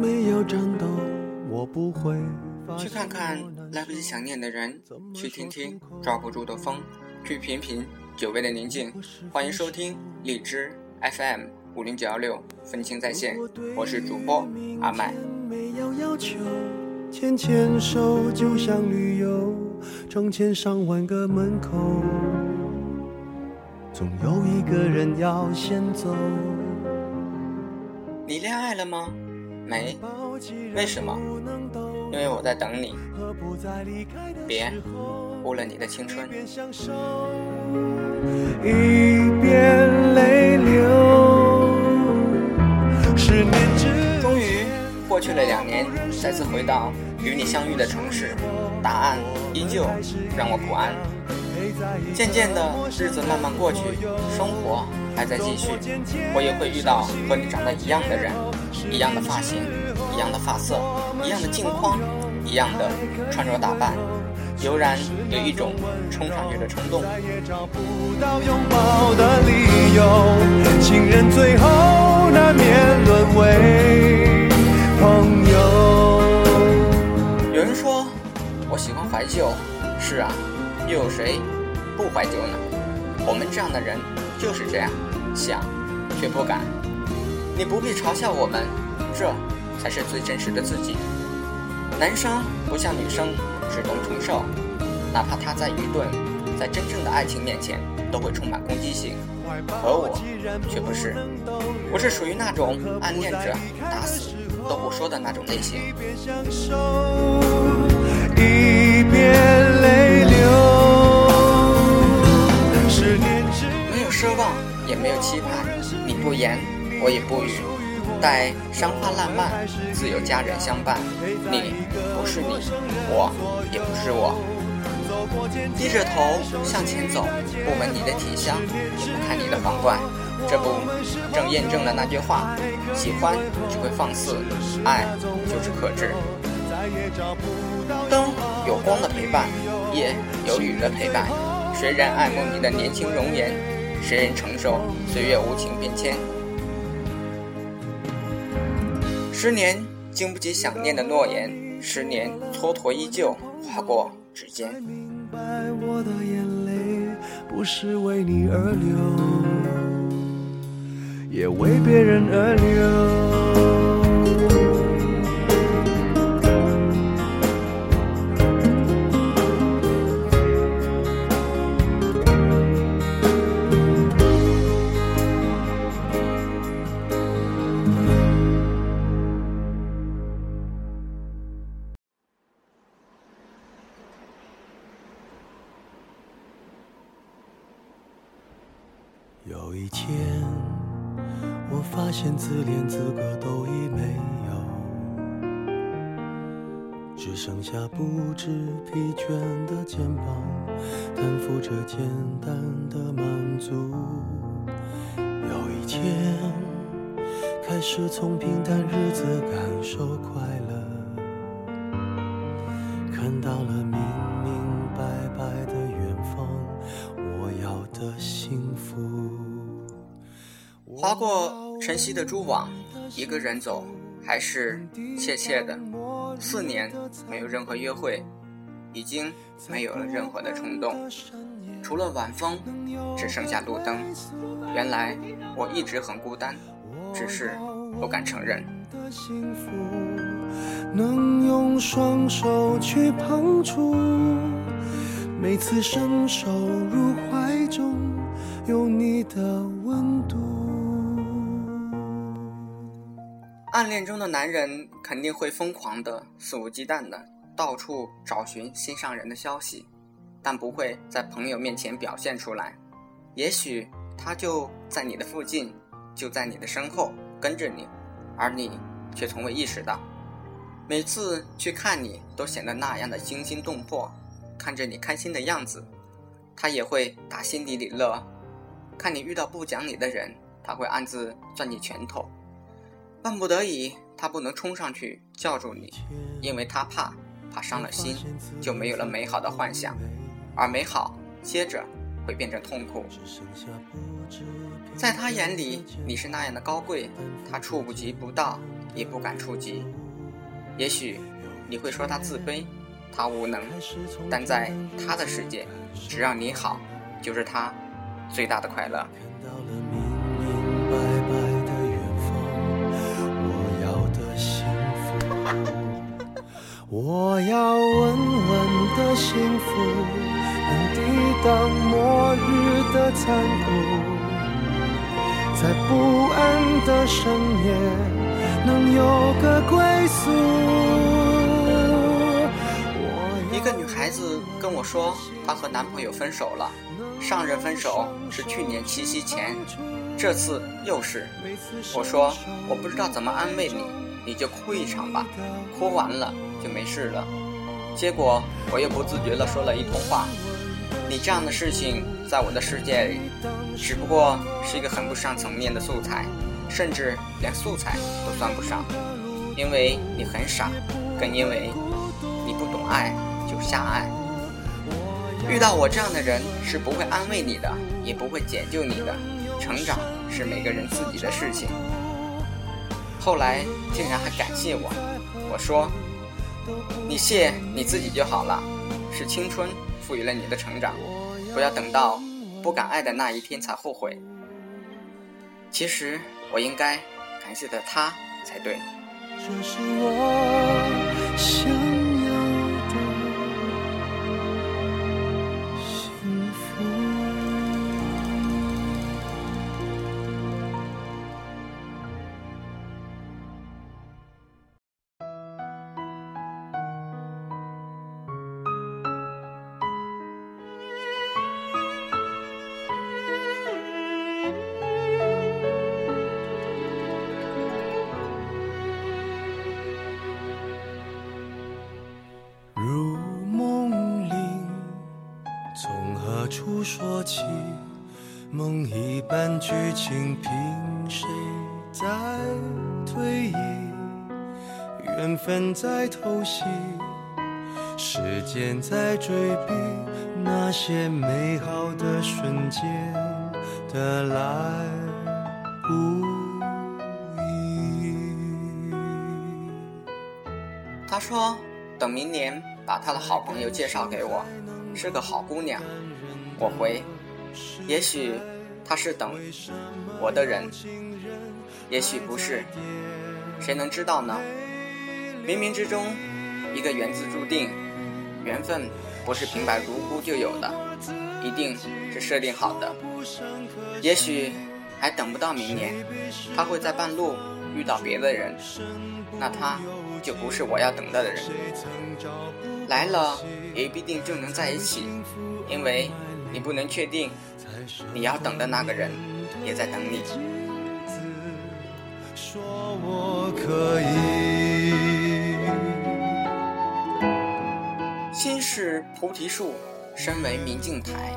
没有颤抖，我不会。去看看来不及想念的人，去听听抓不住的风，去品品久违的宁静。欢迎收听荔枝 FM 五零九幺六分清在线，我是主播阿麦。牵牵手就像旅游，成千上万个门口，总有一个人要先走。你恋爱了吗？没。为什么？因为我在等你。别误了你的青春。一边泪流。十年之终于过去了两年，再次回到与你相遇的城市，答案依旧让我不安。渐渐的，日子慢慢过去，生活。还在继续，我也会遇到和你长得一样的人，一样的发型，一样的发色，一样的镜框，一样的穿着打扮，悠然有一种冲上去的冲动。有人说我喜欢怀旧，是啊，又有谁不怀旧呢？我们这样的人就是这样。想，却不敢。你不必嘲笑我们，这才是最真实的自己。男生不像女生只能承受，哪怕他在愚钝，在真正的爱情面前都会充满攻击性。而我却不是，我是属于那种暗恋着打死都不说的那种类型。一边我也不语。待山花烂漫，自有佳人相伴。你不是你，我也不是我。低着头向前走，不闻你的体香，也不看你的皇冠。这不正验证了那句话：喜欢只会放肆，爱就是克制。灯有光的陪伴，夜有雨的陪伴。谁人爱慕你的年轻容颜？谁人承受岁月无情变迁？十年经不起想念的诺言，十年蹉跎依旧划过指尖。我的眼泪不是为你而流，也为别人而流。自怜资格都已没有，只剩下不知疲倦的肩膀，担负着简单的满足。有一天，开始从平淡日子感受快乐，看到了明明白白的远方，我要的幸福。划过晨曦的蛛网，一个人走，还是怯怯的。四年没有任何约会，已经没有了任何的冲动，除了晚风，只剩下路灯。原来我一直很孤单，只是不敢承认。能用双手去碰触，每次伸手入怀中，有你的温度。暗恋中的男人肯定会疯狂的、肆无忌惮的到处找寻心上人的消息，但不会在朋友面前表现出来。也许他就在你的附近，就在你的身后跟着你，而你却从未意识到。每次去看你，都显得那样的惊心动魄。看着你开心的样子，他也会打心底里乐。看你遇到不讲理的人，他会暗自攥紧拳头。万不得已，他不能冲上去叫住你，因为他怕，怕伤了心，就没有了美好的幻想，而美好接着会变成痛苦。在他眼里，你是那样的高贵，他触不及不到，也不敢触及。也许你会说他自卑，他无能，但在他的世界，只要你好，就是他最大的快乐。我要稳稳的幸福，能抵挡末日的残酷，在不安的深夜能有个归宿。一个女孩子跟我说，她和男朋友分手了，上任分手是去年七夕前，这次又是。我说我不知道怎么安慰你，你就哭一场吧，哭完了。就没事了，结果我又不自觉地说了一通话。你这样的事情在我的世界里，只不过是一个很不上层面的素材，甚至连素材都算不上。因为你很傻，更因为你不懂爱就瞎爱。遇到我这样的人是不会安慰你的，也不会解救你的。成长是每个人自己的事情。后来竟然还感谢我，我说。你谢你自己就好了，是青春赋予了你的成长，不要等到不敢爱的那一天才后悔。其实我应该感谢的他才对。这是我想。梦一般剧情，凭谁在推移？缘分在偷袭，时间在追逼，那些美好的瞬间的来不易。他说：“等明年把他的好朋友介绍给我，是个好姑娘。”我回，也许他是等我的人，也许不是，谁能知道呢？冥冥之中，一个缘字注定，缘分不是平白无故就有的，一定是设定好的。也许还等不到明年，他会在半路遇到别的人，那他就不是我要等待的人。来了也必定就能在一起，因为。你不能确定，你要等的那个人也在等你。心是菩提树，身为明镜台。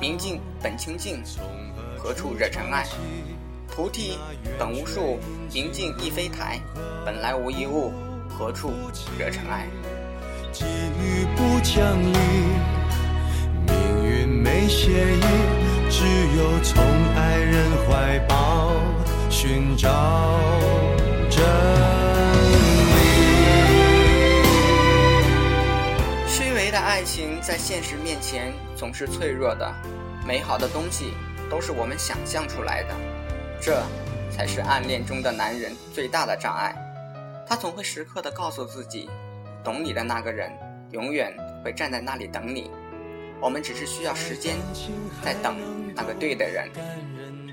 明镜本清净，何处惹尘埃？菩提本无树，明镜亦非台。本来无一物，何处惹尘埃？协议，只有从爱人怀抱寻找真理。虚伪的爱情在现实面前总是脆弱的，美好的东西都是我们想象出来的，这才是暗恋中的男人最大的障碍。他总会时刻的告诉自己，懂你的那个人永远会站在那里等你。我们只是需要时间，在等那个对的人，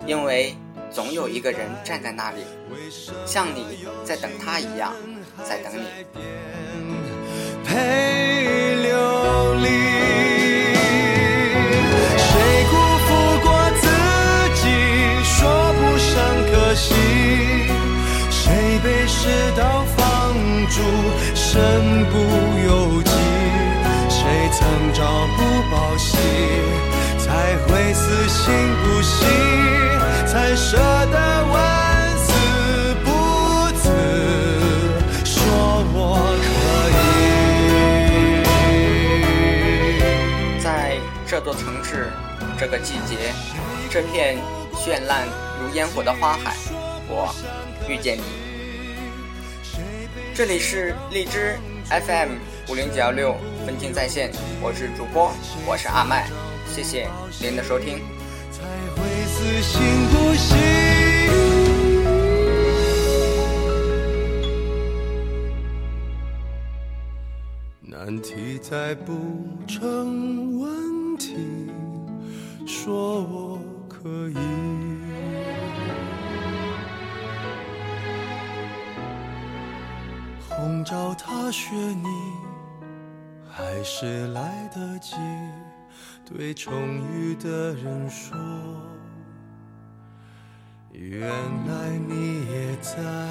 因为总有一个人站在那里，像你在等他一样，在等你。心不息，才舍得万死不辞，说我可以。在这座城市。这个季节，这片绚烂如烟火的花海，我遇见你。这里是荔枝 FM 五零九幺六分镜在线，我是主播，我是阿麦，谢谢您的收听。才会死心不行。难题再不成问题，说我可以。红照踏雪，你还是来得及对重遇的人说，原来你也在。